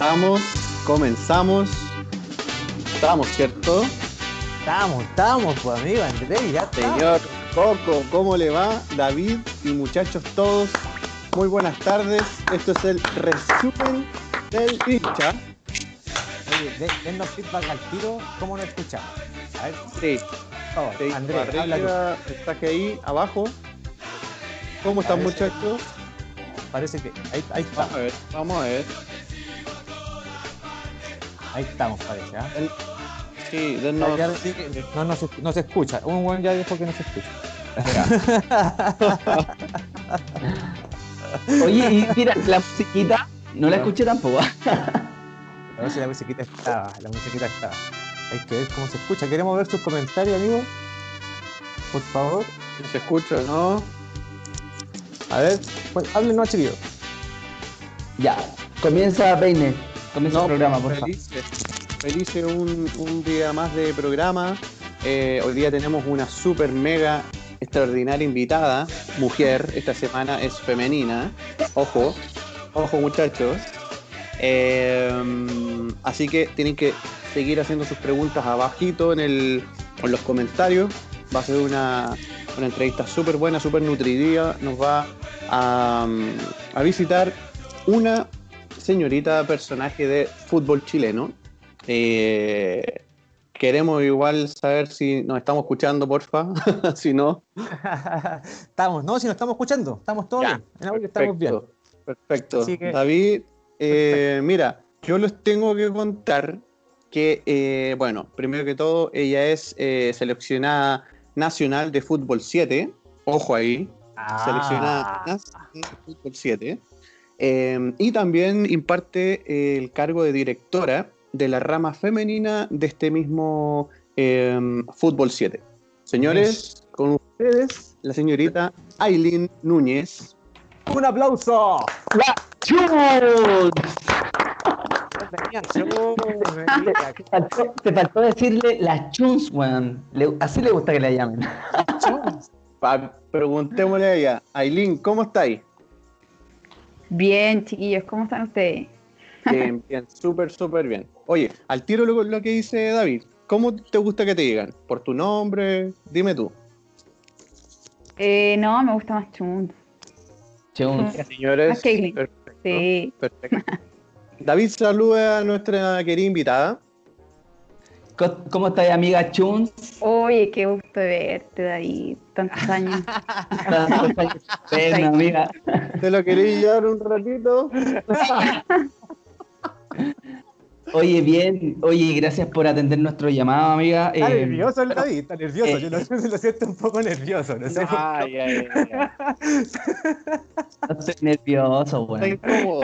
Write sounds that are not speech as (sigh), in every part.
Estamos, comenzamos. Estamos, ¿cierto? Estamos, estamos, pues amigo Andrés, ya estamos. Señor Coco, ¿cómo le va? David y muchachos todos, muy buenas tardes. Esto es el resumen del hincha. Oye, de- dennos feedback al tiro, ¿cómo nos escuchamos? A ver, Sí, sí, Andrés, arriba, mensaje ahí, abajo. ¿Cómo están muchachos? Parece que ahí, ahí Vamos a ver, vamos a ver. Ahí estamos, parece. El- Sí. Ya- ya- no, no, se, no se escucha. Un buen ya dijo que no se escucha. (laughs) Oye, y mira, la musiquita no la escuché tampoco. A ver si la musiquita estaba, la musiquita estaba. Hay que ver cómo se escucha. Queremos ver sus comentarios, amigo. Por favor. ¿Se escucha, no? A ver, pues, háblenos, chiquillos. Ya, comienza Peine. Comienza el programa, por favor. Felices un, un día más de programa. Eh, hoy día tenemos una super mega extraordinaria invitada, mujer. Esta semana es femenina. Ojo, ojo muchachos. Eh, así que tienen que seguir haciendo sus preguntas abajito en, el, en los comentarios. Va a ser una, una entrevista súper buena, súper nutritiva. Nos va a, a visitar una señorita personaje de fútbol chileno. Eh, queremos igual saber si nos estamos escuchando, porfa. (laughs) si no, (laughs) estamos, no, si nos estamos escuchando, estamos todos Ya, bien. Estamos bien. perfecto. Que- David, eh, mira, yo les tengo que contar que, eh, bueno, primero que todo, ella es eh, seleccionada nacional de fútbol 7. Ojo ahí, seleccionada Ah, nacional de fútbol 7. Eh, y también imparte eh, el cargo de directora de la rama femenina de este mismo eh, fútbol 7. Señores, con ustedes, la señorita Aileen Núñez. ¡Un aplauso! ¡La Chus! Te faltó, te faltó decirle la Chuns, weón. Así le gusta que la llamen. Preguntémosle a ella, Aileen, ¿cómo estáis? Bien, chiquillos, ¿cómo están ustedes? Bien, (laughs) bien, súper, súper bien. Oye, al tiro lo, lo que dice David, ¿cómo te gusta que te digan? ¿Por tu nombre? Dime tú. Eh, no, me gusta más Chun. Chuns. Señores, perfecto, Sí. perfecto. (laughs) David saluda a nuestra querida invitada. ¿Cómo estás, amiga Chuns? Oye, qué gusto de verte, David. Tantos (laughs) años. Ven, amiga. ¿Te lo queréis llevar un ratito? (laughs) Oye, bien. Oye, gracias por atender nuestro llamado, amiga. Está Eh, nervioso el David, está nervioso. eh, Yo lo, (laughs) lo siento un poco nervioso. No sé. Ay, ay, ay, ay. no estoy nervioso, weón. Está incómodo.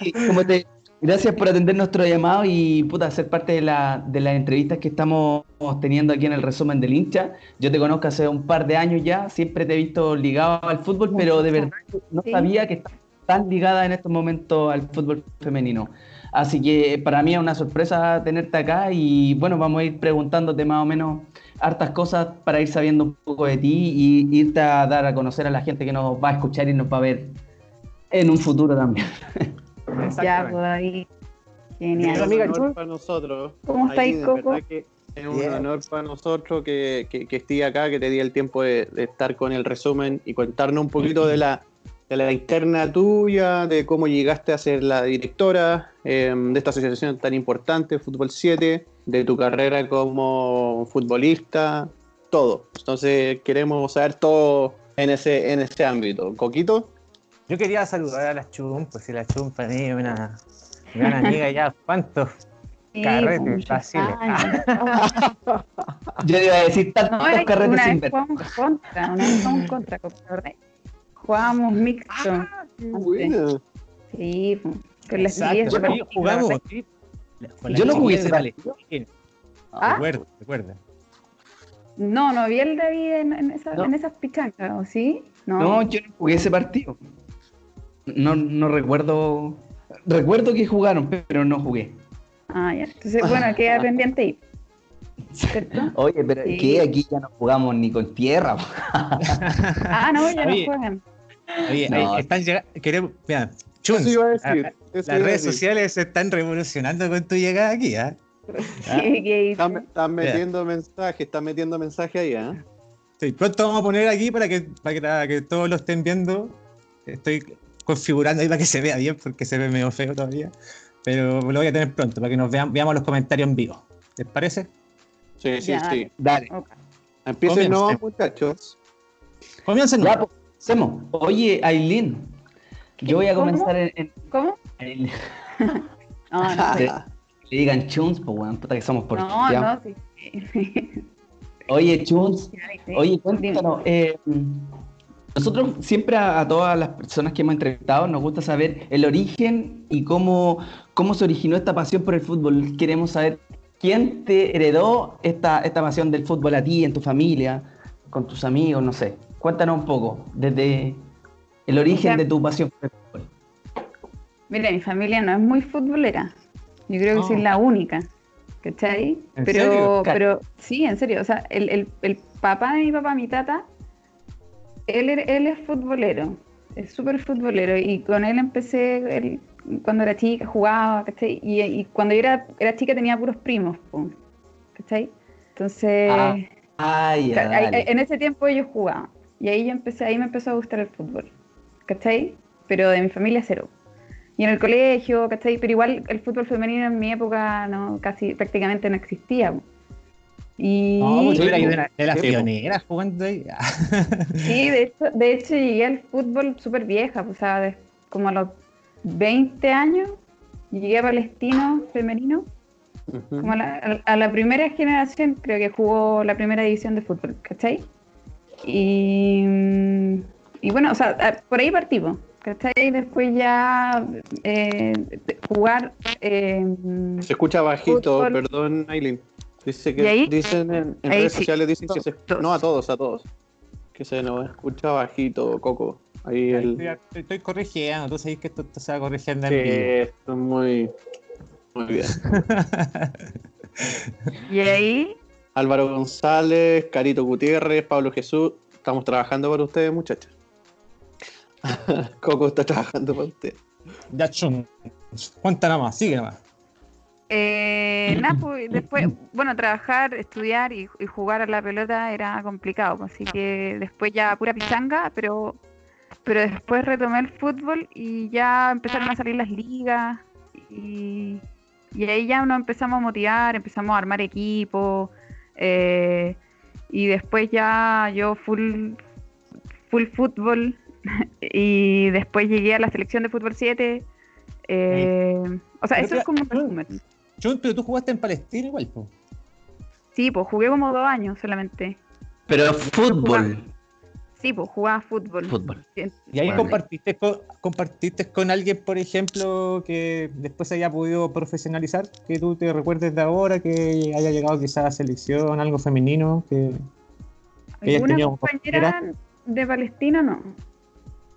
Sí, como te- gracias por atender nuestro llamado y puta, ser parte de, la, de las entrevistas que estamos teniendo aquí en el resumen del hincha. Yo te conozco hace un par de años ya, siempre te he visto ligado al fútbol, pero de verdad no Sí. sabía que estás tan ligada en estos momentos al fútbol femenino. Así que para mí es una sorpresa tenerte acá y bueno, vamos a ir preguntándote más o menos hartas cosas para ir sabiendo un poco de ti y irte a dar a conocer a la gente que nos va a escuchar y nos va a ver en un futuro también. (laughs) ya, pues. Es Genial. un amiga honor Chul. para nosotros. ¿Cómo estáis, Coco? que Es un honor para nosotros que, que, que esté acá, que te di el tiempo de, de estar con el resumen y contarnos un poquito de la, de la interna tuya, de cómo llegaste a ser la directora eh, de esta asociación tan importante, Fútbol 7, de tu carrera como futbolista, todo. Entonces queremos saber todo en ese, en ese ámbito. Coquito, Yo quería saludar a la Chum, pues si la Chum para mí es una gran amiga ya. ¿Cuántos? Sí, Carrete, pues, muchos fácil. años. (laughs) Yo iba a decir tantos No, carretes una sin vez ver. jugamos contra, una vez jugamos contra, ¿verdad? Jugábamos mixto. buena. Sí, pues, con las Exacto, chiquillas. sí, jugamos. sí. Con la Yo no jugué ese de Palestina. ¿Ah? Recuerda, recuerda. No, no vi el David en, en, esa- No. en esas pichancas, ¿o sí? No. No, yo no jugué ese partido. No, no recuerdo. Recuerdo que jugaron, pero no jugué. Ah, ya. Entonces, bueno, queda (laughs) pendiente ahí. ¿Cierto? Oye, pero Sí. ¿qué? Aquí ya no jugamos ni con tierra. (laughs) Ah, no, ya no juegan. Oye, No. ahí están llegando. Queremos. Mira, Chun. Eso iba a decir. a- Eso Las iba redes decir. sociales se están revolucionando con tu llegada aquí, ¿ah? (laughs) ¿Qué, qué hice? Están, están metiendo mensajes, están metiendo mensajes ahí, ¿eh? Sí, pronto vamos a poner aquí para que, para que, para que todos lo estén viendo. Estoy configurando ahí para que se vea bien, porque se ve medio feo todavía. Pero lo voy a tener pronto, para que nos vean, veamos los comentarios en vivo. ¿Les parece? Sí, sí, Ya. sí. Dale. Ok. Empiecen, no, muchachos. Comiencen. Ya, pues, hacemos. Oye, Aileen, yo voy a ¿Cómo? comenzar en, en- ¿Cómo? Aileen. (laughs) No, no, (laughs) Que le digan Chuns, pues weón, puta que somos por no, no, sí. sí. (laughs) Oye, Chuns. Oye, cuéntanos, eh, nosotros siempre a, a todas las personas que hemos entrevistado nos gusta saber el origen y cómo, cómo se originó esta pasión por el fútbol. Queremos saber quién te heredó esta, esta pasión del fútbol a ti, en tu familia, con tus amigos, no sé. Cuéntanos un poco, desde el origen de tu pasión por el fútbol. Mira, mi familia no es muy futbolera. Yo creo que Oh. soy la única. ¿Cachai? ¿En pero, serio? pero sí, en serio. O sea, el, el, el papá de mi papá, mi tata, él, él es futbolero. Es súper futbolero. Y con él empecé él- cuando era chica, jugaba, ¿cachai? Y, y cuando yo era, era chica tenía puros primos, ¿cachai? Entonces, Ah, Ah, en ese tiempo ellos jugaban. Y ahí yo empecé, ahí me empezó a gustar el fútbol. ¿Cachai? Pero de mi familia cero. Y en el colegio, ¿cachai? Pero igual el fútbol femenino en mi época no, casi prácticamente no existía. Y No, pues Sí, eras po. de, la- de las Sí, pioneras jugando ahí. (laughs) sí, de hecho, de hecho llegué al fútbol súper vieja, pues, o sea, de- como a los 20 años, llegué a Palestino femenino, como a la, a- a la primera generación, creo que jugó la primera división de fútbol, ¿cachai? Y, y bueno, o sea, por ahí partimos, ¿cachai? Después ya eh, jugar. eh, Se escucha bajito, Fútbol. perdón, Aileen. Dice ¿Y que ahí? dicen en, en Ahí redes sí. sociales dicen que se no a todos, a todos. Que se nos escucha bajito, Coco. Ahí el Estoy, estoy- corrigiendo, tú sabes que esto, esto se va corrigiendo en Sí, vivo. esto es muy muy bien. (laughs) y ahí, Álvaro González, Carito Gutiérrez, Pablo Jesús, estamos trabajando para ustedes, muchachos. (laughs) Coco está trabajando para usted. Ya, chun. Cuenta nada más, sigue nada más. Eh, nada, pues, después, bueno, trabajar, estudiar y, y jugar a la pelota era complicado, pues, así que después ya pura pichanga, pero, pero después retomé el fútbol y ya empezaron a salir las ligas y, y ahí ya nos empezamos a motivar, empezamos a armar equipo eh, y después ya yo full, full fútbol (laughs) y después llegué a la selección de fútbol 7. eh, o sea, eso es como un resumen. Chun, pero tú jugaste en Palestina igual, po. Sí, pues jugué como dos años solamente. Pero fútbol. Sí, pues jugaba fútbol. Fútbol. Y ahí Bueno. compartiste, con, compartiste con alguien, por ejemplo, que después se haya podido profesionalizar, que tú te recuerdes de ahora, que haya llegado quizás a selección, algo femenino, que Ella Alguna compañera de Palestina no.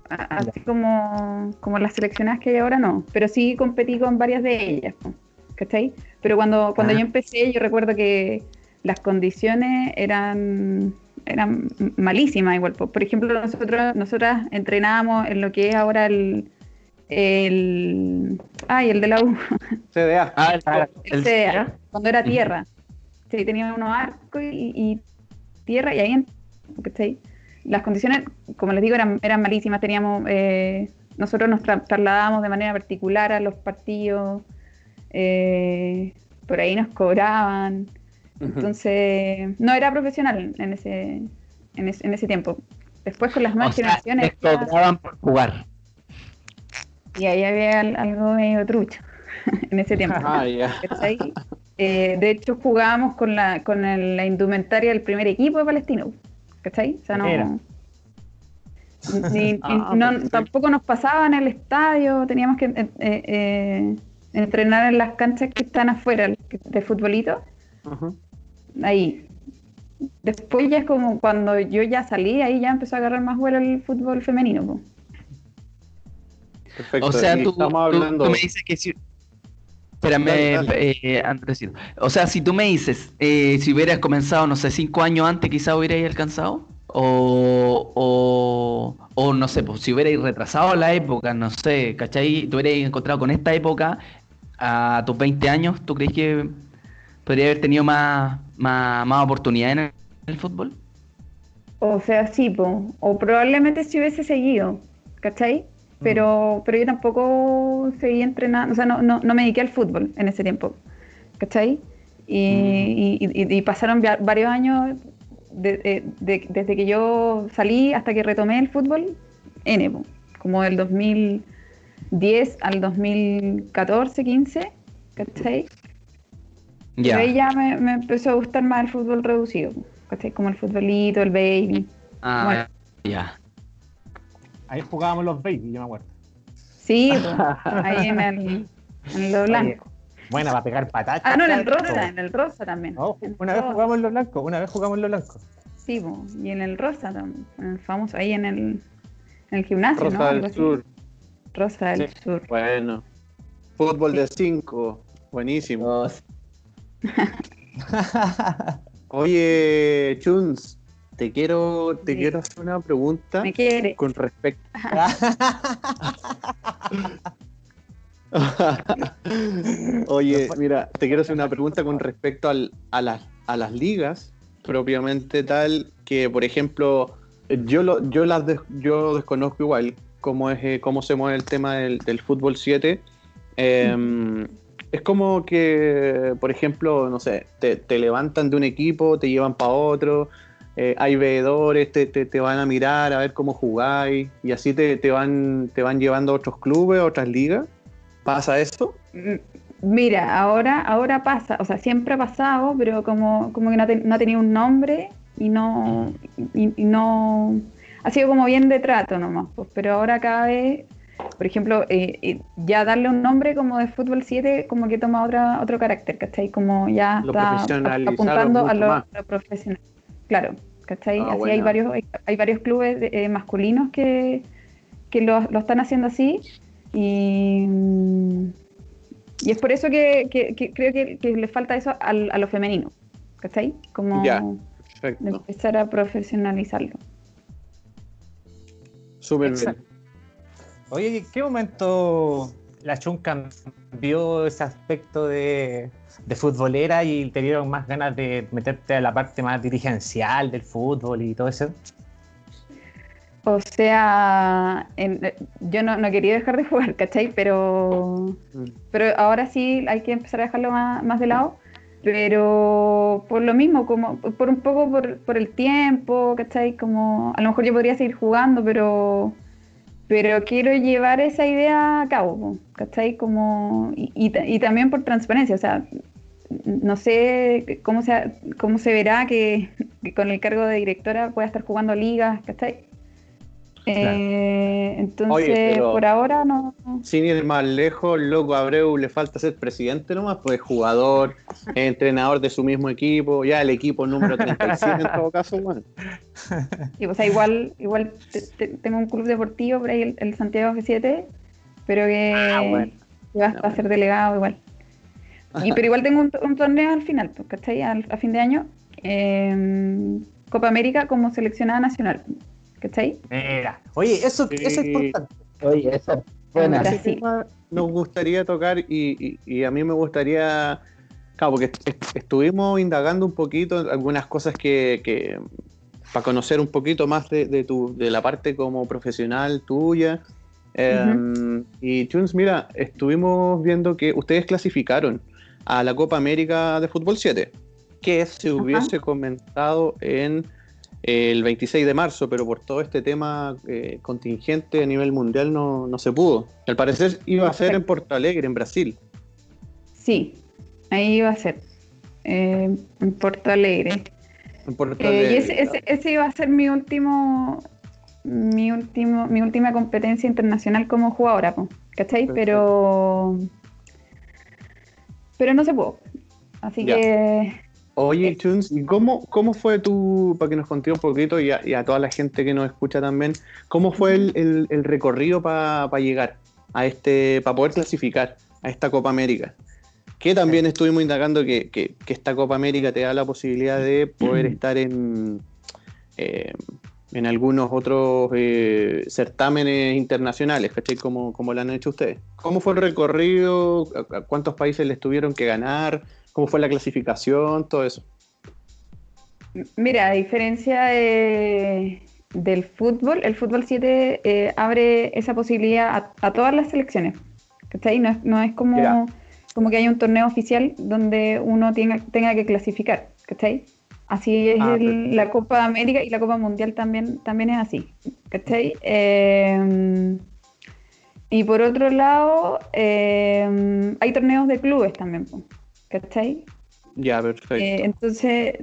Así como, como las seleccionadas que hay ahora no. Pero sí competí con varias de ellas. po, ¿Cachai? Pero cuando, cuando Ah. yo empecé, yo recuerdo que las condiciones eran eran malísimas igual. po. Por ejemplo, nosotros nosotras entrenábamos en lo que es ahora el el ay, el de la U, (laughs) CDA. Ah, el, el CDA, cuando era tierra. Sí, tenía unos arcos y, y tierra y ahí, en- ¿cachai? Las condiciones, como les digo, eran, eran malísimas. Teníamos, eh, nosotros nos tra- trasladábamos de manera particular a los partidos, eh, por ahí nos cobraban. Entonces, no era profesional en ese, en ese, en ese tiempo. Después con las O nuevas sea, generaciones, les cobraban por jugar. y ahí había al- algo medio trucho (laughs) en ese tiempo. Ah. Eh, de hecho, jugábamos con la, con el- la indumentaria del primer equipo de Palestino. ¿Cachai? O sea, no. Era. ni- ni- (laughs) Ah, no- tampoco nos pasaba en el estadio, teníamos que eh, eh, entrenar en las canchas que están afuera de futbolito, ahí. Después ya es como cuando yo ya salí, ahí ya empezó a agarrar más vuelo el fútbol femenino. po. Perfecto. O sea, tú, estamos tú- hablando. tú me dices que si... Espérame, eh, Andresito. O sea, si tú me dices, eh, si hubieras comenzado, no sé, cinco años antes, quizás hubierais alcanzado. O, o, o no sé, pues si hubierais retrasado la época, no sé, ¿cachai? Te hubierais encontrado con esta época a tus 20 años, ¿tú crees que podría haber tenido más, más, más oportunidades en el, fútbol? O sea, sí, po. o probablemente si hubiese seguido, ¿cachai? Mm. Pero, pero yo tampoco seguí entrenando, o sea, no, no, no, me dediqué al fútbol en ese tiempo, ¿cachai? Y, mm. pasaron varios años eh, desde que yo salí hasta que retomé el fútbol, N, como el 2000. 10 al 2014, 15, ¿cachai? Yeah. Ahí ya me, me, empezó a gustar más el fútbol reducido, ¿cachai? Como el futbolito, el baby. Ah, bueno. ya. Ahí jugábamos los baby, yo me acuerdo. Sí, (laughs) pues, ahí en el, en lo blanco. Oye, buena, va a pegar patatas. Ah, no, en el rosa, en el rosa también. Oh, una vez jugamos en lo blanco, una vez jugamos en lo blanco. Sí, pues, y en el rosa también, en el famoso, ahí en el, en el gimnasio, rosa ¿no? Del Sur. Rosa del Sí. Sur. Bueno. Fútbol de 5. Buenísimo. (laughs) Oye, Chuns, te quiero, te Sí. quiero hacer una pregunta Me quiere. con respecto. (laughs) Oye, mira, te quiero hacer una pregunta con respecto al- a, las, a las ligas propiamente tal que, por ejemplo, yo lo, yo las des- yo desconozco igual cómo es eh, cómo se mueve el tema del, fútbol 7. Eh, es como que, por ejemplo, no sé, te, levantan de un equipo, te llevan para otro, eh, hay veedores, te, te- te van a mirar a ver cómo jugáis, y así te, te van, te van llevando a otros clubes, a otras ligas. ¿Pasa eso? Mm, Mira, ahora, ahora pasa, o sea, siempre ha pasado, pero como, como que no, no ha tenido un nombre y no, y no, ha sido como bien de trato nomás, pues, pero ahora cada vez, por ejemplo, eh, eh, ya darle un nombre como de fútbol 7 como que toma otra, otro carácter, ¿cachai? Como ya Lo está apuntando a lo, profesional. Claro, ¿cachai? Ah, así hay varios, hay, hay varios clubes de- eh, masculinos que, que lo, lo están haciendo así y, y es por eso que, que- que creo que, le falta eso al- a lo femenino, ¿cachai? Como Ya. de Perfecto. empezar a profesionalizarlo. Súper bien. Oye, ¿en qué momento la Chun cambió ese aspecto de, de futbolera y te dieron más ganas de meterte a la parte más dirigencial del fútbol y todo eso? O sea, en- eh, yo no, no quería dejar de jugar, ¿cachai? Pero, Mm. pero ahora sí hay que empezar a dejarlo más, más de lado. Pero por lo mismo, como por un poco por, por el tiempo, ¿cachai? Como a lo mejor yo podría seguir jugando, pero, pero quiero llevar esa idea a cabo, ¿cachai? Como, y, y también por transparencia, o sea, no sé cómo se, cómo se verá que, que con el cargo de directora pueda estar jugando ligas, ¿cachai? Eh, entonces, Oye, por ahora no. Sin ir más lejos, loco Abreu le falta ser presidente nomás, pues jugador, entrenador de su mismo equipo, ya el equipo número 37 en todo caso, bueno. Y, o sea, igual, igual te- te- tengo un club deportivo por ahí, el, el Santiago F7, pero que, Ah, bueno. que va a ser delegado igual. Y, pero igual tengo un, un torneo al final, pues, ¿cachai? Al- a fin de año, eh, Copa América como seleccionada nacional, ¿cachai? Mira, oye, eso, Sí. eso es importante. Oye. Ahora Ese sí. tema nos gustaría tocar y, y- y a mí me gustaría, claro, porque est- estuvimos indagando un poquito algunas cosas que, que- para conocer un poquito más de, de tu, de la parte como profesional tuya. Eh, Y Chuns, mira, estuvimos viendo que ustedes clasificaron a la Copa América de Fútbol 7, que se hubiese comentado en el 26 de marzo, pero por todo este tema eh, contingente a nivel mundial no, no se pudo. Al parecer iba a ser en Porto Alegre, en Brasil. Sí, ahí va a ser, eh, en Porto Alegre. En Porto Eh, Alegre, y ese, ese, ese iba a ser mi último, mi último, mi última competencia internacional como jugadora, ¿cachai? Perfecto. Pero, pero no se pudo. Así Ya. que Oye, ¿y cómo, cómo fue tu, para que nos conté un poquito y a, y a toda la gente que nos escucha también, cómo fue el, el- el recorrido para llegar a este, para poder clasificar a esta Copa América? Que también estuvimos indagando que, que- que esta Copa América te da la posibilidad de poder estar en, eh, en algunos otros eh, certámenes internacionales, ¿cachai? Como, como lo han hecho ustedes. ¿Cómo fue el recorrido? ¿A- a ¿Cuántos países les tuvieron que ganar? ¿Cómo fue la clasificación? Todo eso. Mira, a diferencia de- del fútbol, el fútbol 7 eh, abre esa posibilidad a, a todas las selecciones. ¿Cachai? No es, no es como, como que hay un torneo oficial donde uno tenga, tenga que clasificar. ¿Cachai? Así es Ah, el- la Copa América y la Copa Mundial también, también es así. ¿Cachai? Eh, y por otro lado, eh, hay torneos de clubes también. ¿Cachai? Ya, perfecto. Eh, entonces,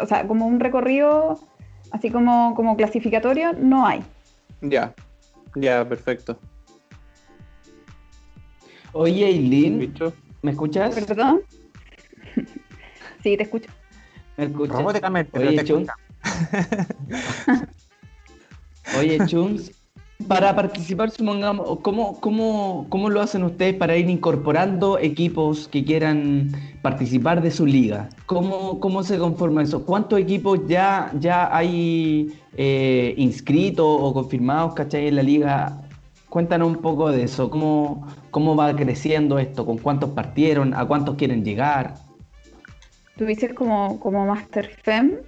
o sea, como un recorrido, así como, como clasificatorio, no hay. Ya, ya, perfecto. Oye, Eileen. ¿me escuchas? ¿Perdón? (laughs) sí, te escucho. ¿Me escuchas? Robóticamente, pero Oye, te Chums. (laughs) Oye, Chums, para participar, supongamos, ¿cómo, cómo, ¿cómo lo hacen ustedes para ir incorporando equipos que quieran participar de su liga? ¿Cómo, cómo se conforma eso? ¿Cuántos equipos ya, ya hay eh, inscritos o confirmados, cachai, en la liga? Cuéntanos un poco de eso. ¿Cómo, ¿Cómo va creciendo esto? ¿Con cuántos partieron? ¿A cuántos quieren llegar? Dices como, como Master Fem.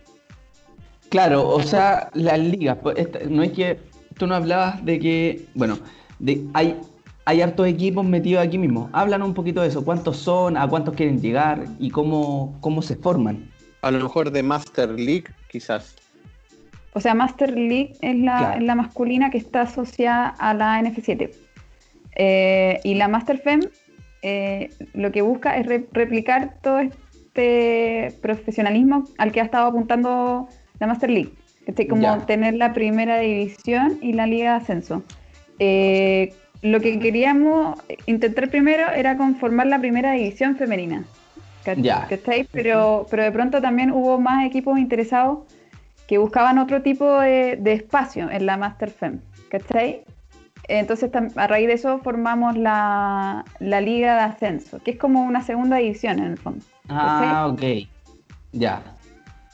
Claro, o sea, las ligas, pues, no es que tú no hablabas de que, bueno, de, hay, hay hartos equipos metidos aquí mismo. Hablan un poquito de eso, cuántos son, a cuántos quieren llegar y cómo, cómo se forman. A lo mejor de Master League, quizás. O sea, Master League es la, Claro. es la masculina que está asociada a la NF7. Eh, y la Master Fem eh, lo que busca es re- replicar todo este profesionalismo al que ha estado apuntando la Master League. Este, como Ya. tener la primera división y la liga de ascenso. Eh, lo que queríamos intentar primero era conformar la primera división femenina. ¿cach- Ya. ¿cachai? Pero, pero de pronto también hubo más equipos interesados que buscaban otro tipo de, de espacio en la Master Fem, ¿cachai? Entonces a raíz de eso formamos la, la Liga de Ascenso, que es como una segunda división en el fondo. Ah, ok. Ya.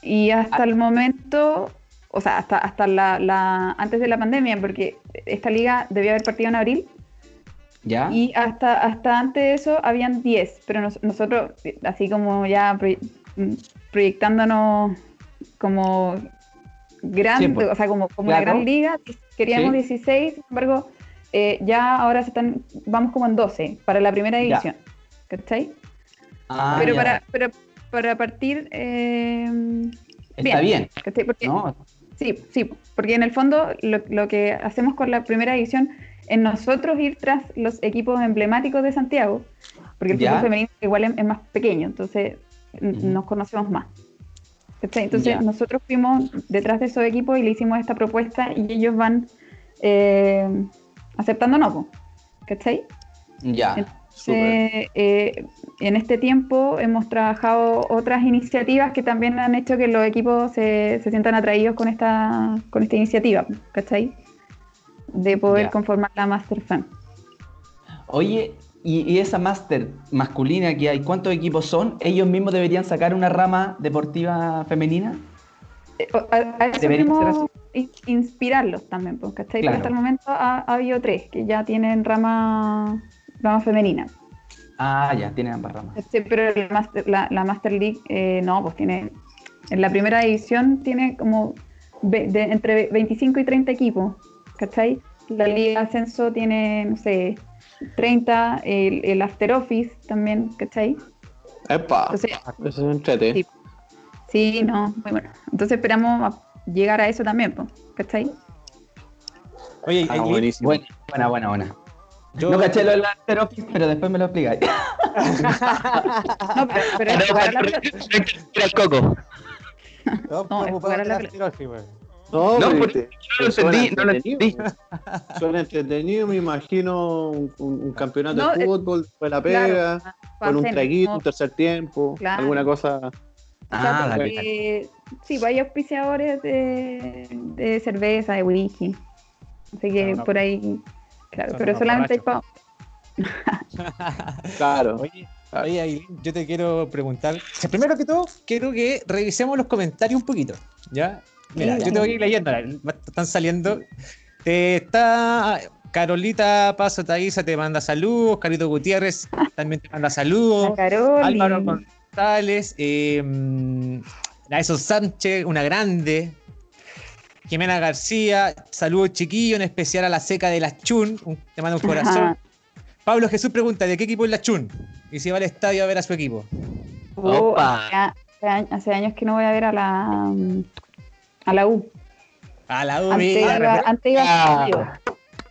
Y hasta el momento, o sea, hasta, hasta la, la- antes de la pandemia, porque esta liga debió haber partido en abril, ¿Ya? y hasta, hasta antes de eso habían 10, pero nos- nosotros, así como ya proye- mm, proyectándonos como grande, Sí, pues. o sea, como, como Claro. gran liga, queríamos Sí. 16, sin embargo, eh, ya ahora se están, vamos como en 12 para la primera Ya. división. ¿Cachai? Ah, pero, ya. para, pero para partir... eh, Está bien, ¿cachai? Porque, ¿no? Sí, sí, porque en el fondo lo, lo que hacemos con la primera edición es nosotros ir tras los equipos emblemáticos de Santiago, porque el Ya. fútbol femenino igual es, es más pequeño, entonces nos conocemos más. Entonces Ya. nosotros fuimos detrás de esos equipos y le hicimos esta propuesta y ellos van eh, aceptándonos, ¿cachai? Ya. Eh, eh, en este tiempo hemos trabajado otras iniciativas que también han hecho que los equipos se, se sientan atraídos con esta, con esta iniciativa, ¿cachai? De poder conformar la Master Fan. Oye, y, y esa máster masculina que hay, ¿cuántos equipos son? ¿Ellos mismos deberían sacar una rama deportiva femenina? Eh, A, a eso inspirarlos también, pues, ¿cachai? Claro. Porque hasta el momento ha, ha habido tres que ya tienen rama, rama femenina. Ah, ya, tienen ambas ramas. Sí, pero la Master, la, la Master League eh, no, pues tiene. En la primera edición tiene como ve- de- entre 25 y 30 equipos, ¿cachai? La Liga de Ascenso tiene, no sé, 30, el, el After Office también, ¿cachai? Epa, Entonces, eso es un entrete. Sí. sí, no, muy bueno. Entonces esperamos a llegar a eso también, pues, ¿cachai? Oye, Ah, buenísimo. Buena, buena, buena, buena. Yo, No caché lo del After Office, pero después me lo explicáis. (laughs) No, pero, pero es jugar a la el coco. No, No, es preocupado jugar a de la la pelota. tirosis, güey. No, No, pero porque no lo entendí, no lo entendí. (laughs) Suena entretenido, me imagino un, un- un campeonato No, de eh, fútbol, fue la pega, pa- con un traguito, un tercer tiempo, Claro. alguna cosa. O sea, Ah, dale, dale. porque, sí, pues hay auspiciadores de, de cerveza, de whisky. Así que por ahí, claro, son pero solamente hay (laughs) pa- Claro. Oye, oye, Aileen, yo te quiero preguntar. o sea, primero que todo, quiero que revisemos los comentarios un poquito, ¿ya? Mira, Sí, yo te voy a ir leyendo, están saliendo. Eh, está Carolita Paso Taiza, te manda saludos. Carito Gutiérrez (laughs) también te manda saludos. Álvaro González, eh, Naeso Sánchez, una grande. Jimena García, saludos chiquillos, en especial a la seca de la Chun, un- te manda un corazón. Ajá. Pablo Jesús pregunta, ¿de qué equipo es la Chun? Y si va al estadio a ver a su equipo. Oh, Opa. hace, hace años- que no voy a ver a la mm, a la U. A la U, Antes mira, iba, antes iba Ah.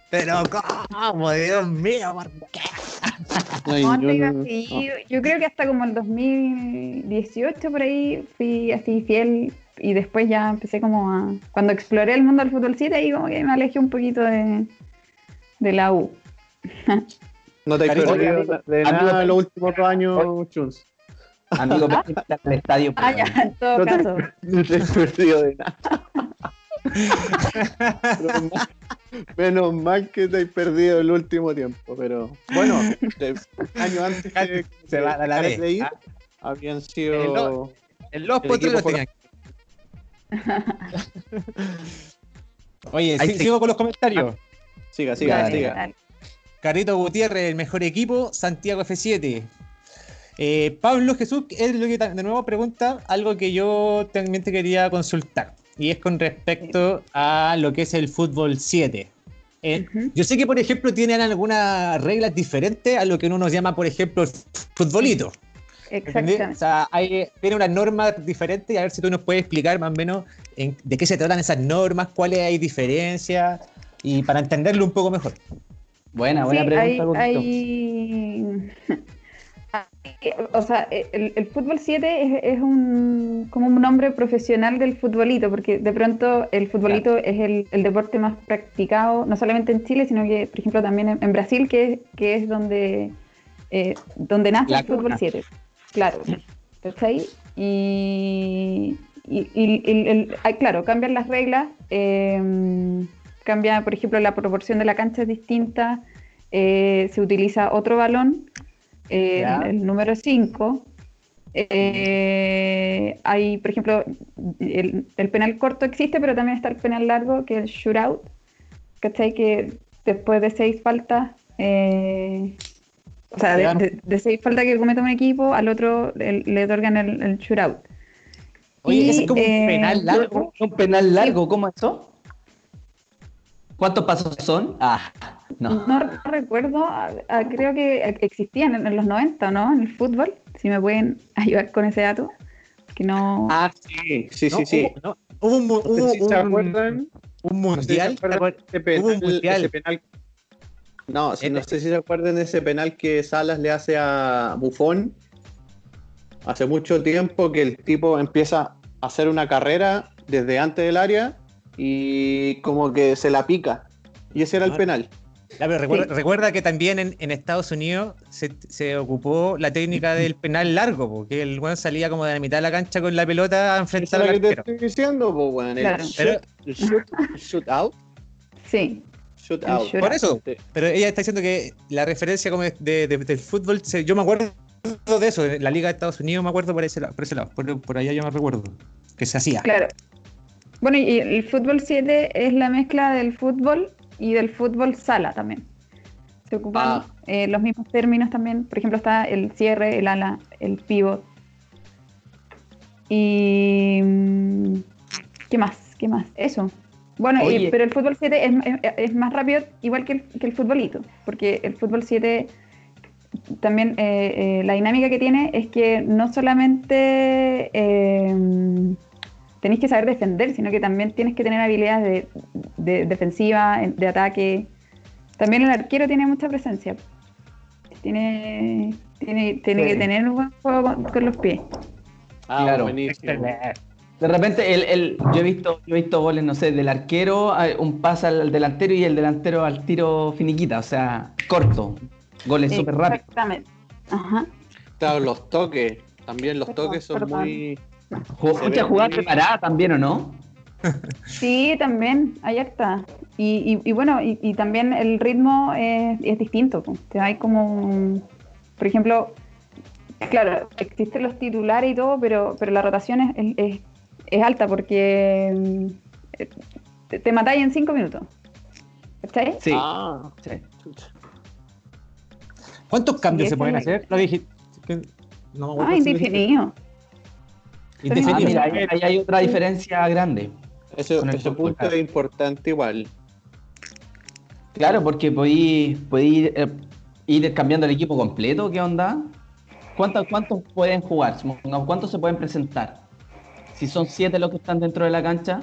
Pero cómo, Dios mío, ¿por qué? Ay, No, antes yo iba no- seguido. Yo creo que hasta como el 2018 por ahí fui así fiel y después ya empecé como a... Cuando exploré el mundo del fútbol 7 ahí como que me alejé un poquito de, de la U. (laughs) No te has Carito, perdido de nada en los últimos dos años, Chuns. Amigo, (laughs) al estadio. Ah, ya, en todo No te, caso. (laughs) no te has perdido de nada. Menos mal- Menos mal que te has perdido el último tiempo, pero bueno, años antes que Se va a la de ir, Ah, habían sido En los El los equipo tenían. (laughs) Oye, sigo con los comentarios. siga, siga, Dale, siga. dale. Carito Gutiérrez, el mejor equipo, Santiago F7. Eh, Pablo Jesús, es lo que de nuevo pregunta algo que yo también te quería consultar. Y es con respecto a lo que es el fútbol 7. Eh. Yo sé que, por ejemplo, tienen algunas reglas diferentes a lo que uno nos llama, por ejemplo, el futbolito. ¿Entendés? O Exactamente. sea, hay, tiene unas normas diferentes y a ver si tú nos puedes explicar más o menos en- de qué se tratan esas normas, cuáles hay diferencias y para entenderlo un poco mejor. Buena, buena Sí, pregunta. Hay, hay- (laughs) O sea, el, el fútbol 7 es, es un, como un nombre profesional del futbolito, porque de pronto el futbolito es el, el deporte más practicado, no solamente en Chile, sino que, por ejemplo, también en, en Brasil, que, que es donde, eh, donde nace La el fútbol cuna. 7. Claro. ¿Cachai? Y, y, y- y el- ah, claro, cambian las reglas. eh, cambia, por ejemplo, la proporción de la cancha es distinta. eh, se utiliza otro balón, eh, Ya. el número 5. hay, por ejemplo, el, el penal corto existe, pero también está el penal largo, que es el shootout. ¿Cachai? Que después de seis faltas, eh, o sea, de, de- de seis faltas que cometa un equipo, al otro le, le otorgan el, el shootout. Oye, Y, ese es como un eh, penal largo. Un penal largo, ¿cómo es eso? ¿Cuántos pasos son? Ah, no. No recuerdo, creo que existían en, en los 90, ¿no? En el fútbol, si me pueden (laughs) ayudar con ese dato. Que no... Ah, sí, sí, ¿no? sí, sí. Hubo, no, hubo un, se acuerdan, se mundial. ¿te acuerdan acuerdas? ese penal, Hubo un mundial. ese penal- No, sí, no Este- sé si se acuerdan de ese penal que Salas le hace a Buffon hace mucho tiempo que el tipo empieza a hacer una carrera desde antes del área y como que se la pica. Y ese era el Ah. penal. Ya, pero recuerda, Sí. recuerda que también en, en Estados Unidos se, se ocupó la técnica del penal largo, porque el weón salía como de la mitad de la cancha con la pelota a enfrentar es al lo que te arquero. estoy diciendo, pues, weón. El Claro. shoot, el shoot, shoot out. Sí, Shoot out. Por eso, pero ella está diciendo que la referencia como de, de- de- del fútbol, yo me acuerdo de eso, en la Liga de Estados Unidos me acuerdo por ese lado, por, ese lado, por, por allá yo me recuerdo, que se hacía. claro. Bueno, y el fútbol 7 es la mezcla del fútbol y del fútbol sala también. Se ocupan Ah. eh, los mismos términos también. Por ejemplo, está el cierre, el ala, el pivot. Y. mm, ¿Qué más? ¿Qué más? Eso. Bueno, y- pero el fútbol 7 es, es- es más rápido, igual que el, que el futbolito. Porque el fútbol 7 también eh, eh, la dinámica que tiene es que no solamente eh, tenéis que saber defender, sino que también tienes que tener habilidades de, de defensiva, en- de ataque. También el arquero tiene mucha presencia. Tiene, tiene, tiene Sí. que tener un buen juego con, con los pies. Ah, Claro. buenísimo. De repente, el, el- yo, he visto, yo he visto goles, no sé, del arquero, un pase al delantero y el delantero al tiro finiquita, o sea, corto. Goles súper rápidos. Exactamente. Ajá. Claro, los toques. También los Perdón, toques son perdón. muy. Jugó Se mucha ve jugada muy- preparada también, ¿o no? (laughs) Sí, también, ahí está. Y, y, y bueno, y, y también el ritmo es, es distinto. hay como, un- por ejemplo, claro, existen los titulares y todo, pero, pero la rotación es, es- es- alta porque mm, te, te matáis en cinco minutos. ¿Cachai? Sí. Ah, sí. ¿Cuántos cambios se pueden la hacer? Lo dije. que- No me Ah, indefinido. Ah, mira, ahí, ahí hay otra diferencia grande. El ese punto es importante igual. Claro, porque podéis eh, ir cambiando el equipo completo. ¿Qué onda? ¿Cuántos, ¿Cuántos pueden jugar? ¿Cuántos se pueden presentar? Si son siete los que están dentro de la cancha,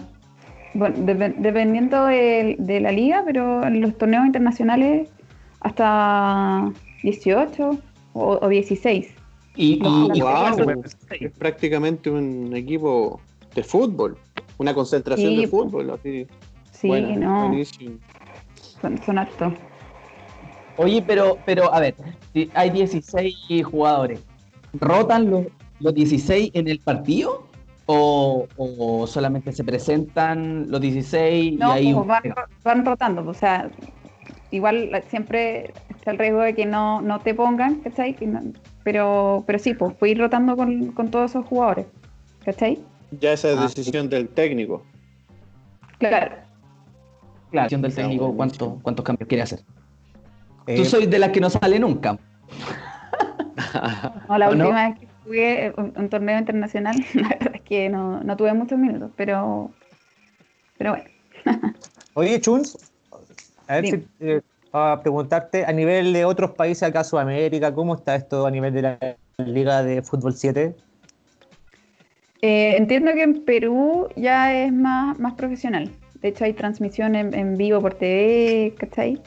Bueno, depe- dependiendo de, de la liga, pero en los torneos internacionales hasta 18 o, o 16. y, y- y- guau. Es prácticamente un equipo de fútbol, una concentración Sí, de po. fútbol. Así. Sí, Buena, no, buenísimo. son, son. Oye, pero, pero a ver, si hay 16 jugadores, ¿rotan los, los 16 en el partido? ¿O, o solamente se presentan los 16 No, y ahí... pues, van, ro- van rotando, o sea, igual la- siempre está el riesgo de que no, no te pongan, ¿cachai? Pero, pero sí, pues fui rotando con, con todos esos jugadores, ¿cachai? Ya esa es Ah, decisión del técnico. Claro. Claro, del Ya, técnico cuánto- cuántos cambios quiere hacer. Eh, Tú soy de las que no sale nunca. No, la (laughs) última vez que jugué un, un torneo internacional, (laughs) la verdad es que no, no tuve muchos minutos, pero, pero bueno. (laughs) Oye, Chuns, a ver Dime. si, eh, a preguntarte, a nivel de otros países acá, Sudamérica, ¿cómo está esto a nivel de la Liga de Fútbol 7? Eh, entiendo que en Perú ya es más, más profesional. De hecho, hay transmisión en, en vivo por TV, ¿cachai?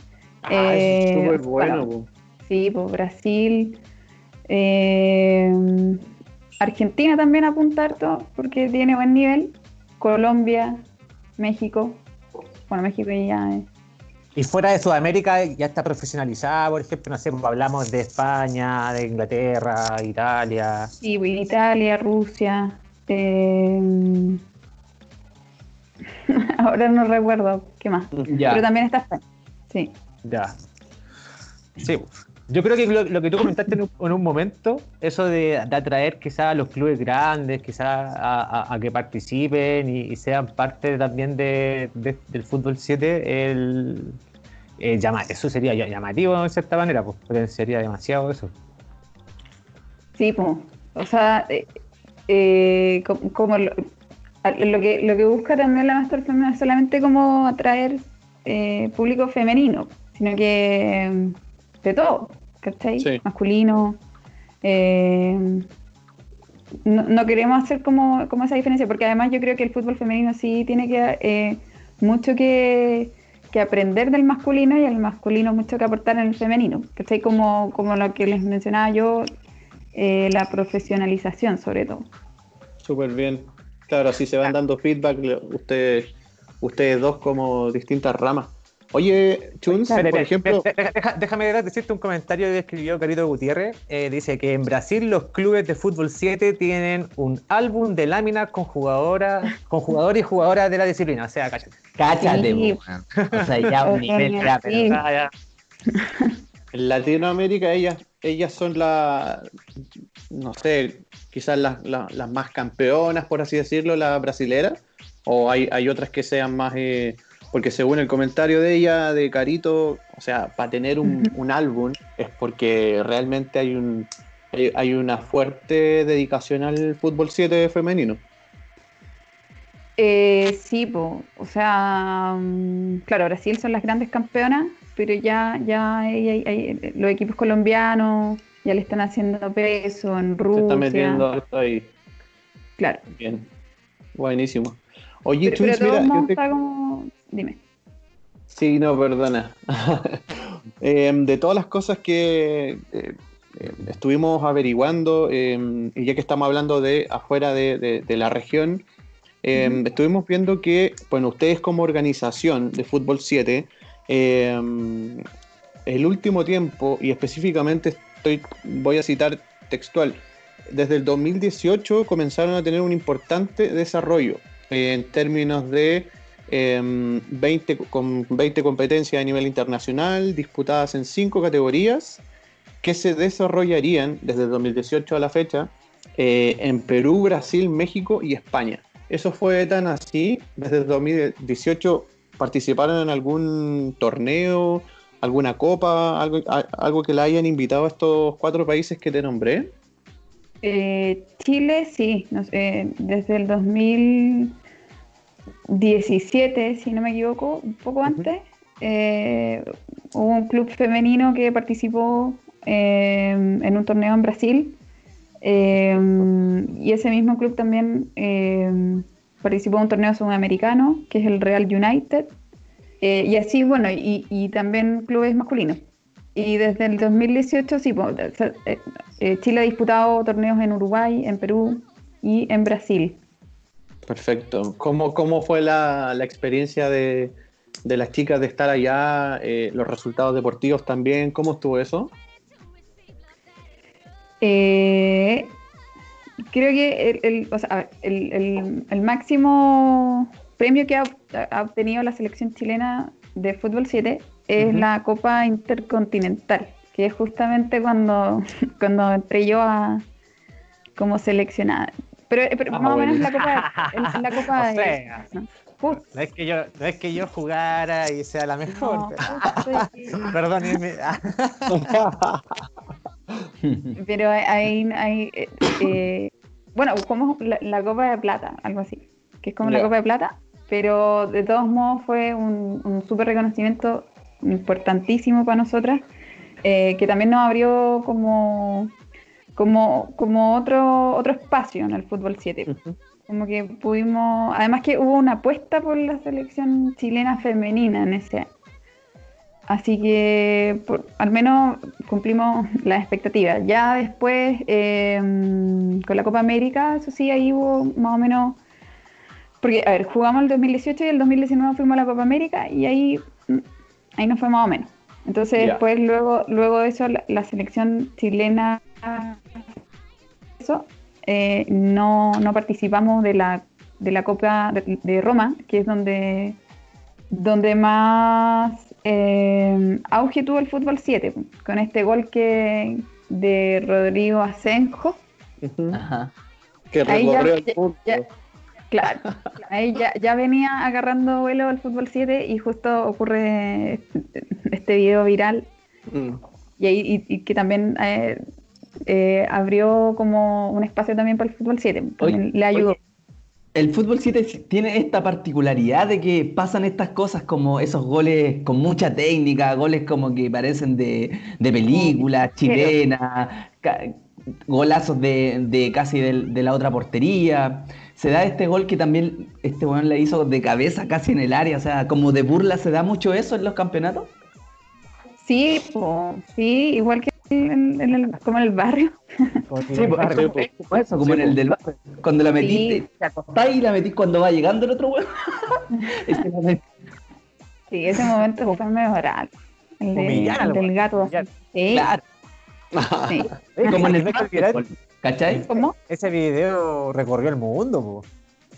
Ah, eso es Eh, súper bueno. bueno. po. Sí, pues Brasil. eh, Argentina también apunta harto porque tiene buen nivel. Colombia, México. Bueno, México ya es. Y fuera de Sudamérica ya está profesionalizada, por ejemplo, no sé, pues, hablamos de España, de Inglaterra, Italia. Sí, pues, Italia, Rusia. eh, (laughs) Ahora no recuerdo qué más. Ya. Pero también está España. Sí. Ya. Sí. Yo creo que lo, que tú comentaste en un, en un momento, eso de, atraer quizás a los clubes grandes, quizás a, que participen y, sean parte también de, de- del fútbol 7, el, eh, llama- eso sería llamativo en cierta manera, pues sería demasiado eso. Sí, pues. O sea, eh, eh, lo, que lo que busca también la Master no es solamente como atraer eh, público femenino, sino que de todo, ¿cachai? Sí. Masculino. eh, no, no queremos hacer como, como esa diferencia, porque además yo creo que el fútbol femenino sí tiene que eh, mucho que, que aprender del masculino y el masculino mucho que aportar en el femenino, ¿cachai? Como, como lo que les mencionaba yo, eh, la profesionalización sobre todo. Súper bien. Claro, así se van dando feedback ustedes, ustedes dos como distintas ramas. Oye, Chuns, por ejemplo, deja- déjame decirte un comentario que escribió Carito Gutiérrez. Eh, dice que en Brasil los clubes de fútbol 7 tienen un álbum de láminas con jugadoras, con jugadores y jugadoras de la disciplina. O sea, cállate. Cáchate, Sí. O sea, ya un nivel ya, pero- sí. Ah, ya. en Latinoamérica ellas, ellas son las, no sé, quizás las, las- las más campeonas, por así decirlo, las brasileras, o hay, hay otras que sean más, eh, porque según el comentario de ella, de Carito, o sea, para tener (laughs) un, álbum es porque realmente hay un hay, hay una fuerte dedicación al fútbol 7 femenino. Eh, sí, po. o sea, mm, claro, Brasil son las grandes campeonas, pero ya, ya hay- los equipos colombianos ya le están haciendo peso en Se Rusia. está metiendo esto ahí. Claro. Bien. Buenísimo. Oye, Pero, de mira, yo te- está como... Dime. Sí, no, perdona. (laughs) Em, de todas las cosas que eh, eh, estuvimos averiguando, em, y ya que estamos hablando de afuera de, de- de la región, em, estuvimos viendo que, bueno, ustedes como organización de Fútbol 7, em, el último tiempo, y específicamente estoy, voy a citar textual, desde el 2018 comenzaron a tener un importante desarrollo eh, en términos de em, 20, con 20 competencias a nivel internacional disputadas en 5 categorías que se desarrollarían desde el 2018 a la fecha eh, en Perú, Brasil, México y España. eso fue tan así. Desde el 2018 participaron en algún torneo, alguna copa, algo, algo que la hayan invitado a estos cuatro países que te nombré. Eh, Chile, sí, eh, desde el 2017, si no me equivoco, un poco antes, eh, hubo un club femenino que participó eh, en un torneo en Brasil eh, y ese mismo club también eh, participó en un torneo sudamericano que es el Real United eh, y así, bueno, y, y también clubes masculinos. Y desde el 2018, sí, eh, Chile ha disputado torneos en Uruguay, en Perú y en Brasil. Perfecto. ¿Cómo, cómo fue la, la experiencia de, de las chicas de estar allá? Eh, los resultados deportivos también. ¿Cómo estuvo eso? Eh, creo que el, el- o sea, el- el- el máximo premio que ha, ha obtenido la selección chilena de fútbol 7 es la Copa Intercontinental, que es justamente cuando, (laughs) cuando entré yo a, como seleccionada. Pero, pero Ah, más o menos bueno. la Copa, en- en la Copa (laughs) O de- sea. no, es que yo, no es que yo jugara y sea la mejor. no, Perdónenme. Pero (laughs) (laughs) hay, eh, eh, bueno, como la, la Copa de Plata, algo así, que es como la. Copa de Plata, pero de todos modos fue un, un súper reconocimiento importantísimo para nosotras, eh, que también nos abrió como, como, como otro, otro espacio en el fútbol 7. Como que pudimos, además que hubo una apuesta por la selección chilena femenina en ese año. Así que por- al menos cumplimos las expectativas. Ya después, eh, con la Copa América, eso sí, ahí hubo más o menos... Porque, a ver, jugamos el 2018 y el 2019 fuimos a la Copa América y ahí, ahí nos fue más o menos. Entonces después, luego, luego de eso, la, la selección chilena, eso, eh, no, no participamos de la, de la Copa de, de Roma, que es donde, donde más eh, auge tuvo el fútbol 7, con este gol que de Rodrigo Asenjo. Ajá. Que recorrió el ya- Claro, ahí ya, ya venía agarrando vuelo el fútbol 7 y justo ocurre este, este video viral Mm. y, ahí, y, y que también eh, eh, abrió como un espacio también para el fútbol 7, también Oye, le ayudó. oye, El fútbol 7 tiene esta particularidad de que pasan estas cosas como esos goles con mucha técnica, goles como que parecen de, de película chilena, golazos de, de casi del- de, la otra portería. Se da este gol que también este weón le hizo de cabeza casi en el área, o sea, como de burla, ¿se da mucho eso en los campeonatos? Sí, po, sí, igual que en, en el, como en el barrio. Como Sí, pues, barrio. es como, es como eso, como Sí, en el pues. del barrio. Cuando la metiste, Sí. te acostás y la metís cuando va llegando el otro weón. (laughs) Ese momento. Sí, ese momento fue memorable. El, de- el del gato. Sí, Claro, sí. (laughs) como en el básquetbol, (laughs) ¿cachai? ¿Cómo? Ese video recorrió el mundo, po.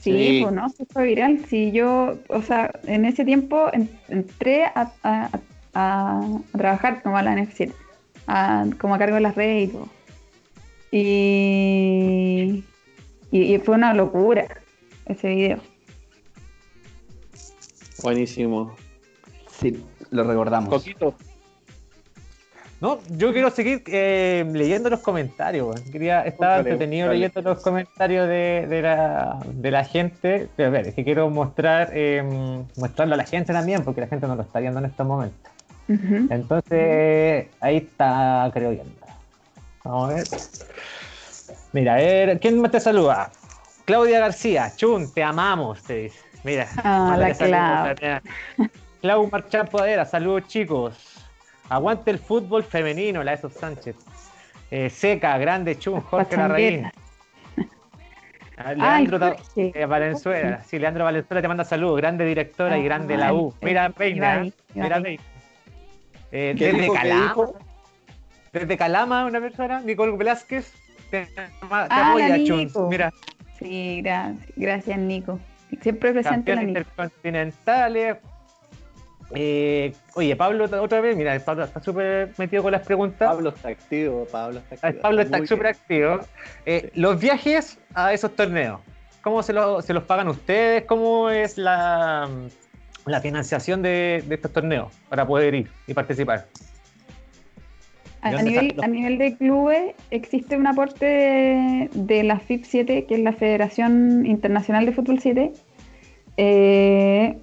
Sí, Sí. pues no, sí fue viral. Sí, yo, o sea, en ese tiempo en- entré a, a- a- a trabajar como a la NF7, a- como a cargo de las redes y todo. Y, y, y fue una locura ese video. Buenísimo. Sí, lo recordamos. Coquito. No, yo quiero seguir eh, leyendo los comentarios. Quería, estaba Dale, entretenido dale. leyendo los comentarios de, de la, de la gente. Pero a ver, es que quiero mostrar eh, mostrarlo a la gente también, porque la gente no lo está viendo en estos momentos. Entonces, ahí está, creo viendo. Vamos a ver. Mira, a ver, ¿quién más te saluda? Claudia García, Chun, te amamos, te dice. Mira, Ah, la Clau. Clau Marchán Podera, saludos chicos. Aguante el fútbol femenino, la de esos Sánchez. Eh, Seca, grande Chun, Jorge Larraín. Ah, Leandro eh, Valenzuela, sí, Leandro Valenzuela te manda saludos, grande directora y Ah, grande la U. Mira, Ibai, ¿eh? mira, Ibai. Eh, ¿Qué desde dijo? ¿Qué Calama, dijo? desde Calama, una persona, Nicole Velázquez, te, te Ah, apoya. Nico. Mira, Sí, gracias, gracias Nico. Siempre presente la intercontinentales. Eh, oye, Pablo, otra vez, mira, Pablo está súper metido con las preguntas. Pablo está activo, Pablo está activo. Pablo está súper activo. Eh, Los viajes a esos torneos. cómo se, lo- se los pagan ustedes? ¿Cómo es la, la financiación de, de estos torneos para poder ir y participar? A, ¿De a dónde nivel, a de clubes existe un aporte de, de la FIP 7, que es la Federación Internacional de Fútbol 7. Eh,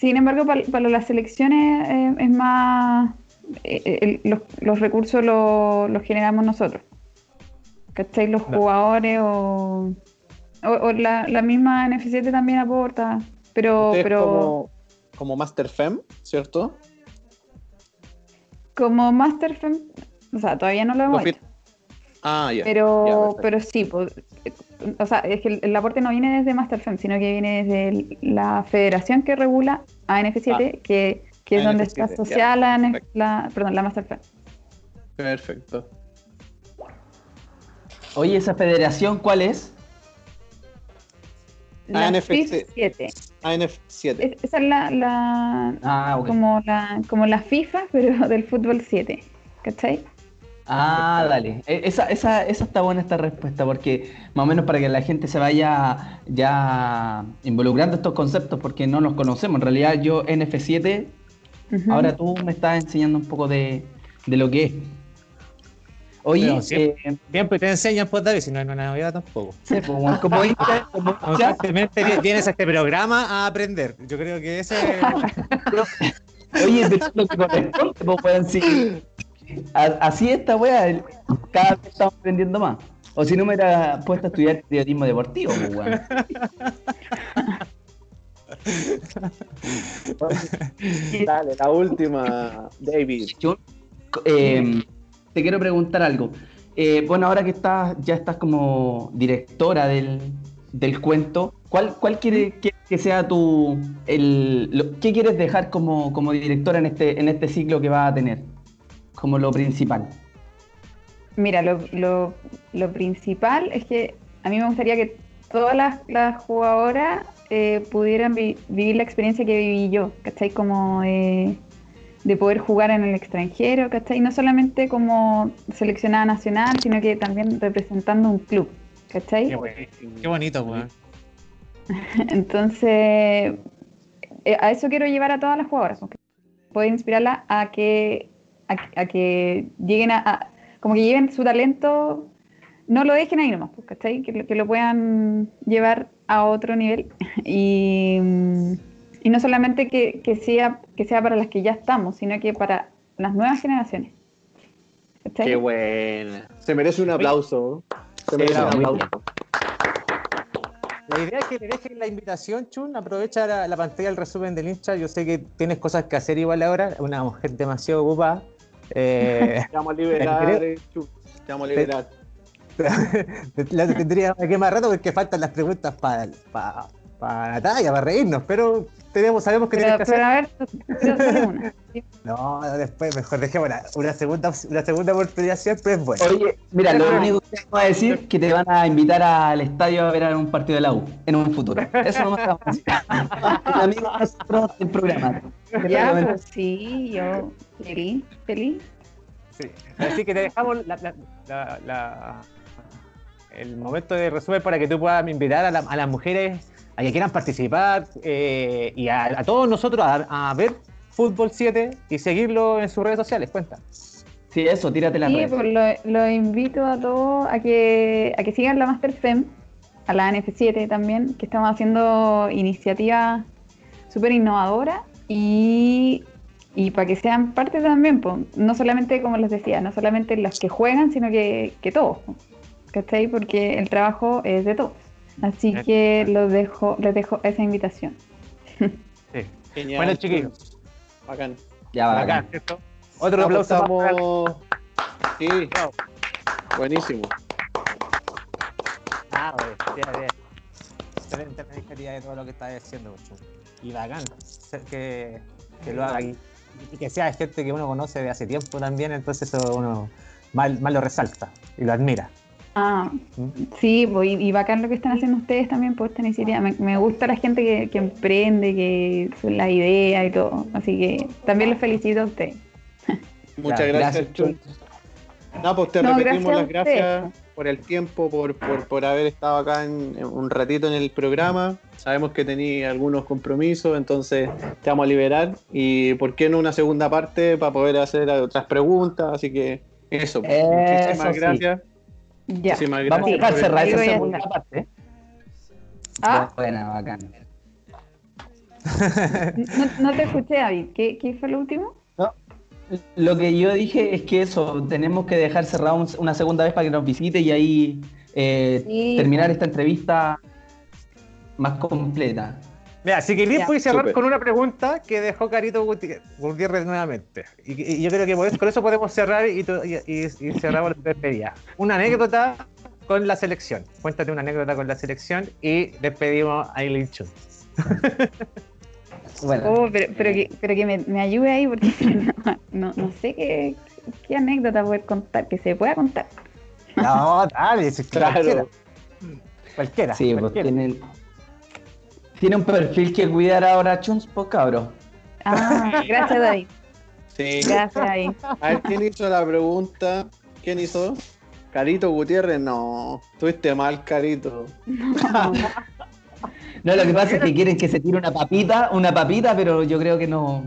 sin embargo, para, las selecciones eh, es más... eh, eh, el- los, los recursos lo- los generamos nosotros. ¿Cachai? Los No. jugadores o, o, o la, la misma NF7 también aporta. Pero, Ustedes pero como, como Master Fem, ¿cierto? como Master Fem, o sea, todavía no lo hemos hecho. Ah, ya. Pero, ya, pero sí, pues, o sea, es que el, el aporte no viene desde Masterfem, sino que viene desde el- la federación que regula ANF7, que, que es donde está ANF7, ya, asociada la, la, perdón, la Masterfem. Perfecto. Oye, ¿esa federación cuál es? La ANF7. FIF 7. ANF7. Es- esa es la, la Ah, como la como la FIFA, (laughs) pero del fútbol 7. ¿Cachai? Ah, dale. E- Esa, esa, esa está buena esta respuesta, porque más o menos para que la gente se vaya ya involucrando estos conceptos, porque no los conocemos. En realidad yo NF7, Ujú. ahora tú me estás enseñando un poco de, de lo que es. Oye, siempre- eh, Siempre te enseñan, pues David, si no hay una novedad tampoco. sí, pues, bueno, como (laughs) hincha, como Constantemente vi- vienes a este programa a aprender. Yo creo que ese (laughs) Oye, pero es lo que corresponde, pues, sí. A- Así esta wea, cada vez estamos aprendiendo más. O si no me hubiera puesto a estudiar periodismo deportivo, pues, weón. Dale, la última, David. Yo, eh, te quiero preguntar algo. Eh, bueno, ahora que estás, ya estás como directora del, del cuento, ¿cuál, cuál quiere que, que sea tu, el, lo- qué quieres dejar como, como directora en este, en este ciclo que vas a tener? Como lo principal. Mira, lo, lo, lo principal es que a mí me gustaría que todas las, las jugadoras eh, pudieran vi- vivir la experiencia que viví yo, ¿cachai? Como eh, de poder jugar en el extranjero, ¿cachai? No solamente como seleccionada nacional, sino que también representando un club, ¿cachai? Qué, qué bonito, weón. (laughs) Entonces, eh, a eso quiero llevar a todas las jugadoras, porque poder inspirarlas a que, a, a que lleguen a, a- como que lleven su talento, no lo dejen ahí nomás, pues, ¿cachai? Que, lo- que lo puedan llevar a otro nivel (laughs) y, mm, y no solamente que, que sea, que sea para las que ya estamos, sino que para las nuevas generaciones. Qué buena. Se merece un aplauso. Se merece un aplauso. La idea es que le dejen la invitación, Chun. Aprovecha la, la pantalla del resumen del hincha. Yo sé que tienes cosas que hacer igual ahora. Una mujer demasiado ocupada. Eh, (laughs) Te vamos a liberar, eh, Chu. Te vamos a liberar. (laughs) la tendría que más rato porque faltan las preguntas para la talla, para reírnos. Pero tenemos, sabemos que Pero, tienes que pero hacer. a ver, una. (laughs) No, después mejor dejemos una, una segunda, una segunda oportunidad siempre es buena. Oye, mira, lo único que te voy a decir es que te van a invitar al estadio a ver a un partido de la U en un futuro. Eso no me está decir. Un amigo de nosotros del programa. Ya, pues sí, yo feliz, feliz. Sí. Así que te dejamos la- la- la- la- el momento de resumen para que tú puedas invitar a, la- a las mujeres a que quieran participar eh, y a, a todos nosotros a, a ver Fútbol 7 y seguirlo en sus redes sociales. Cuenta. Sí, eso, tírate la Sí, pues lo, lo invito a todos a que, a que sigan la Master FEM, a la NF7 también, que estamos haciendo iniciativas súper innovadoras y, y para que sean parte también, pues, no solamente, como les decía, no solamente los que juegan, sino que, que todos, ¿cachai? Porque el trabajo es de todos. Así que los dejo, les dejo esa invitación. Sí. Genial. Bueno, chiquillos. Bacán. Ya va. Acá, ¿cierto? Otro aplauso. estamos- Sí, buenísimo. Ah, bien, bien. Excelente la iniciativa de todo lo que estás haciendo, Chun. Y bacán ser que, que lo haga aquí. Y que sea gente que uno conoce de hace tiempo también, entonces eso uno más, más lo resalta y lo admira. Ah, sí, pues, y, y bacán lo que están haciendo ustedes también por esta iniciativa. Me, me gusta la gente que, que emprende, que son las ideas y todo. Así que también los felicito a ustedes. Muchas gracias, gracias, Chun. No, pues te No, repetimos gracias las gracias por el tiempo, por, por, por haber estado acá en, en un ratito en el programa. Sabemos que tenía algunos compromisos, entonces te vamos a liberar. Y por qué no una segunda parte para poder hacer otras preguntas. Así que eso. Eso muchísimas sí. gracias. Ya. Muchísimas Vamos a cerrar esa segunda estar. parte. Ah, Buena, bacán. no, no te escuché, David. ¿Qué, ¿Qué fue lo último? Lo que yo dije es que eso, tenemos que dejar cerrado un- una segunda vez para que nos visite y ahí eh, Sí. terminar esta entrevista más completa. Mira, si queréis Ya. podéis cerrar con una pregunta que dejó Carito Guti- Gutiérrez nuevamente. Y, y yo creo que por eso, con eso podemos cerrar y, y- y- y cerramos la despedida. Una anécdota con la selección. Cuéntate una anécdota con la selección y despedimos a Eileen Chun. (laughs) Bueno, Oh, pero, pero que, pero que me, me ayude ahí porque (laughs) no, no, no sé qué, qué anécdota poder contar, que se pueda contar. No, dale, Claro. cualquiera. Cualquiera. sí, pues cualquiera. Tiene, un perfil que cuidar ahora Chuns, pues cabro. Ah, (laughs) gracias, David. Sí. Gracias, David. A ver, ¿quién hizo la pregunta? ¿Quién hizo? Carito Gutiérrez, no. Tuviste mal, Carito. (laughs) No, lo que pasa es que quieren que se tire una papita, una papita, pero yo creo que no,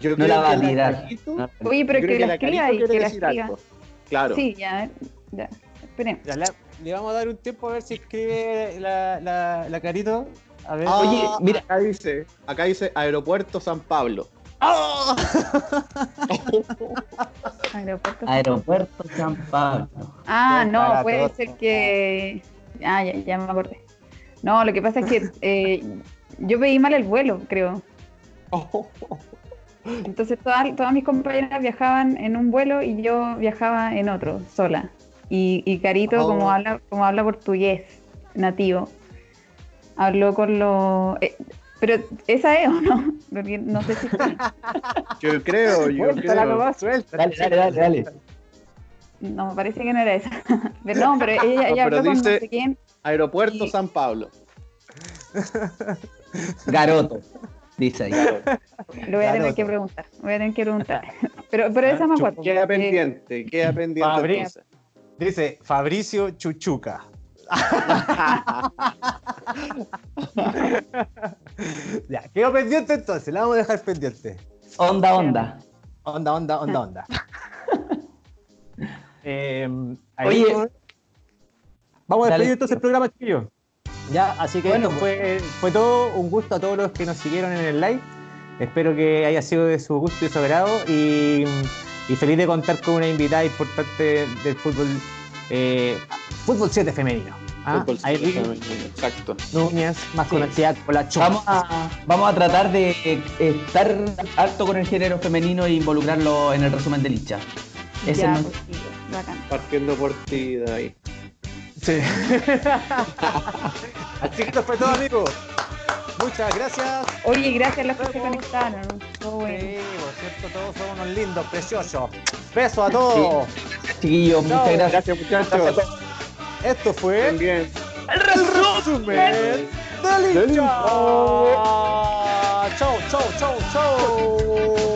Yo no creo la va a que tirar. No. Oye, pero creo que la escriba y que la escriba. Claro. Sí, ya, a ver, ya. Esperemos. Ya, le, le vamos a dar un tiempo a ver si escribe la, la, la Carito. A ver. Ah, Oye, mira. Acá dice, acá dice Aeropuerto San Pablo. (laughs) Aeropuerto. Aeropuerto San Pablo. Ah, no, puede ser que. Ah, ya, ya me acordé. No, lo que pasa es que (laughs) eh, yo pedí mal el vuelo, creo. Entonces todas, todas mis compañeras viajaban en un vuelo y yo viajaba en otro, sola. Y, y Carito, Oh. como habla, como habla portugués nativo, habló con los. eh, pero esa es o no, porque no sé si fue. (laughs) Yo creo, yo Suéltala creo. nomás, suelta. Dale, dale, dale, dale. No, me parece que no era esa. (laughs) Pero no, pero ella, No, ella pero habló con no sé quién. Aeropuerto Y- San Pablo. (laughs) Garoto, dice ahí. Lo voy a tener que preguntar. Voy a tener que preguntar. Pero, pero esa me acuerdo. Queda pendiente, queda pendiente. Fabri- entonces. Dice Fabricio Chuchuca. (laughs) ya, quedó pendiente entonces, la vamos a dejar pendiente. Onda, onda. Onda, onda, onda, onda. (laughs) Eh, ahí Oye. vamos- vamos a despedir entonces el programa, chiquillos. Ya, así que Bueno, fue, fue todo. Un gusto a todos los que nos siguieron en el live. Espero que haya sido de su gusto y su agrado. Y, y feliz de contar con una invitada importante del fútbol, eh, fútbol 7 femenino. ¿ah? Fútbol Aileen femenino, Exacto. Núñez, más Sí. conocida como la Chuma. Vamos a, vamos a tratar de eh, estar harto con el género femenino e involucrarlo en el resumen del hincha. Ese ya, pues, sí. Partiendo por ti, David. Sí. (laughs) Así que esto fue todo, amigos. Muchas gracias. Oye, gracias a los que se conectaron. Todo bueno. Sí, por cierto, todos son unos lindos, preciosos. Besos a todos. Sí. Muchas gracias. Gracias, muchachos. Esto fue También. el resumen del hincha. Chau, chau, chau, chau.